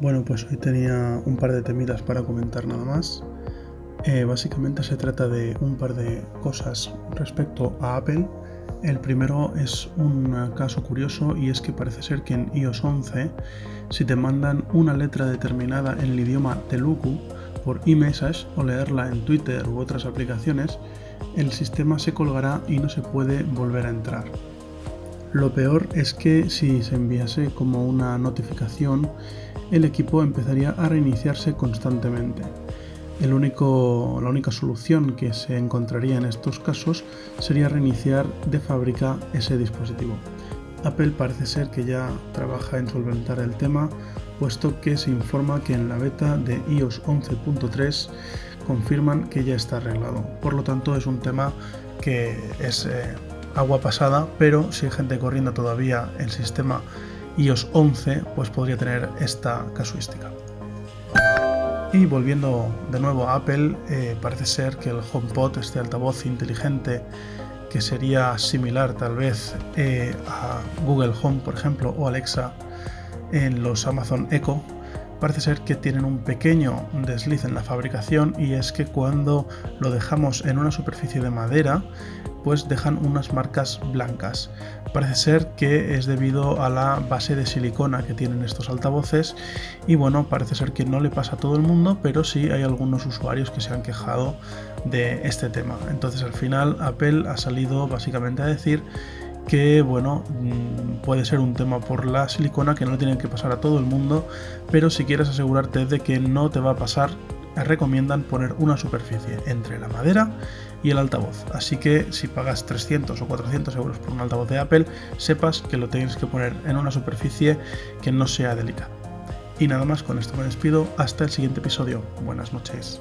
Bueno, pues hoy tenía un par de temidas para comentar nada más. Eh, básicamente se trata de un par de cosas respecto a Apple. El primero es un caso curioso y es que parece ser que en iOS 11, si te mandan una letra determinada en el idioma Telugu por eMessage o leerla en Twitter u otras aplicaciones, el sistema se colgará y no se puede volver a entrar. Lo peor es que si se enviase como una notificación, el equipo empezaría a reiniciarse constantemente. La única solución que se encontraría en estos casos sería reiniciar de fábrica ese dispositivo. Apple parece ser que ya trabaja en solventar el tema, puesto que se informa que en la beta de iOS 11.3 confirman que ya está arreglado. Por lo tanto, es un tema que es eh, agua pasada, pero si hay gente corriendo todavía el sistema iOS 11, pues podría tener esta casuística. Y volviendo de nuevo a Apple, eh, parece ser que el HomePod, este altavoz inteligente, que sería similar tal vez eh, a Google Home, por ejemplo, o Alexa en los Amazon Echo, parece ser que tienen un pequeño desliz en la fabricación y es que cuando lo dejamos en una superficie de madera, pues dejan unas marcas blancas. Parece ser que es debido a la base de silicona que tienen estos altavoces y bueno, parece ser que no le pasa a todo el mundo, pero sí hay algunos usuarios que se han quejado de este tema. Entonces al final Apple ha salido básicamente a decir que bueno, mm, puede ser un tema por la silicona que no tiene que pasar a todo el mundo, pero si quieres asegurarte de que no te va a pasar, recomiendan poner una superficie entre la madera y el altavoz. Así que si pagas 300 o 400 euros por un altavoz de Apple, sepas que lo tienes que poner en una superficie que no sea delicada. Y nada más, con esto me despido. Hasta el siguiente episodio. Buenas noches.